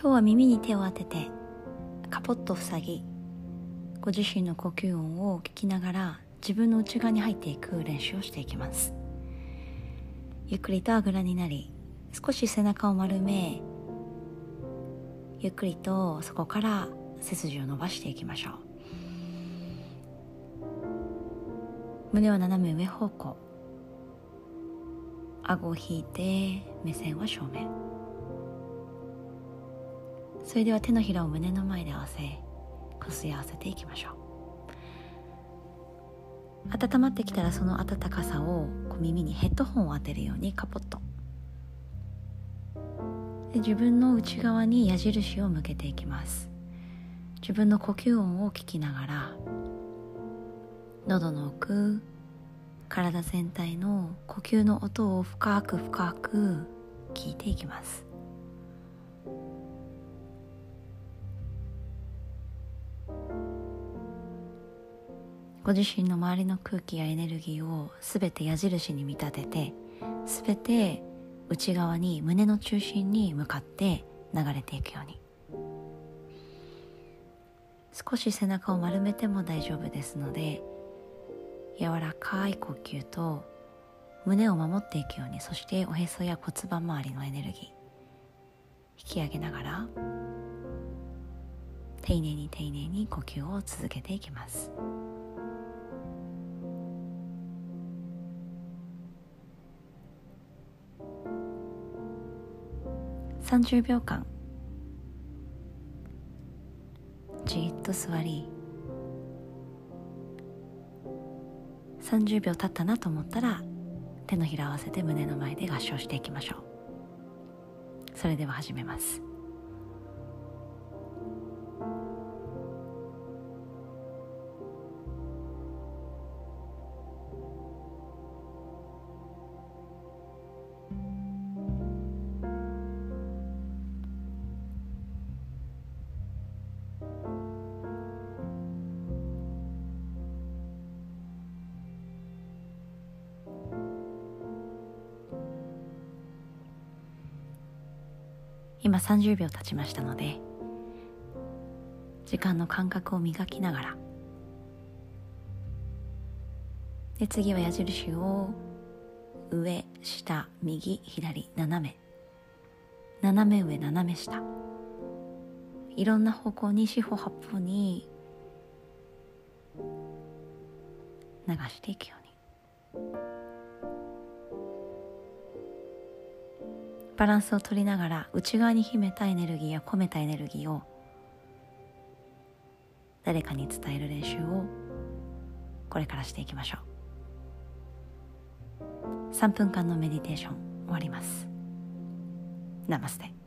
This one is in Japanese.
今日は耳に手を当ててカポッと塞ぎご自身の呼吸音を聞きながら自分の内側に入っていく練習をしていきます。ゆっくりとあぐらになり少し背中を丸めゆっくりとそこから背筋を伸ばしていきましょう。胸は斜め上方向。顎を引いて目線は正面。それでは手のひらを胸の前で合わせこすり合わせていきましょう。温まってきたらその温かさをこう耳にヘッドホンを当てるようにカポッと。で自分の内側に矢印を向けていきます。自分の呼吸音を聞きながら喉の奥体全体の呼吸の音を深く深く聞いていきます。ご自身の周りの空気やエネルギーをすべて矢印に見立ててすべて内側に胸の中心に向かって流れていくように少し背中を丸めても大丈夫ですので柔らかい呼吸と胸を守っていくようにそしておへそや骨盤周りのエネルギー引き上げながら丁寧に丁寧に呼吸を続けていきます。30秒間。じっと座り。30秒経ったなと思ったら手のひら合わせて胸の前で合掌していきましょう。それでは始めます。今30秒経ちましたので時間の感覚を磨きながら。で次は矢印を上下右左斜め。斜め上斜め下。いろんな方向に四方八方に流していくよバランスを取りながら内側に秘めたエネルギーや込めたエネルギーを誰かに伝える練習をこれからしていきましょう。3分間のメディテーション終わります。ナマステ。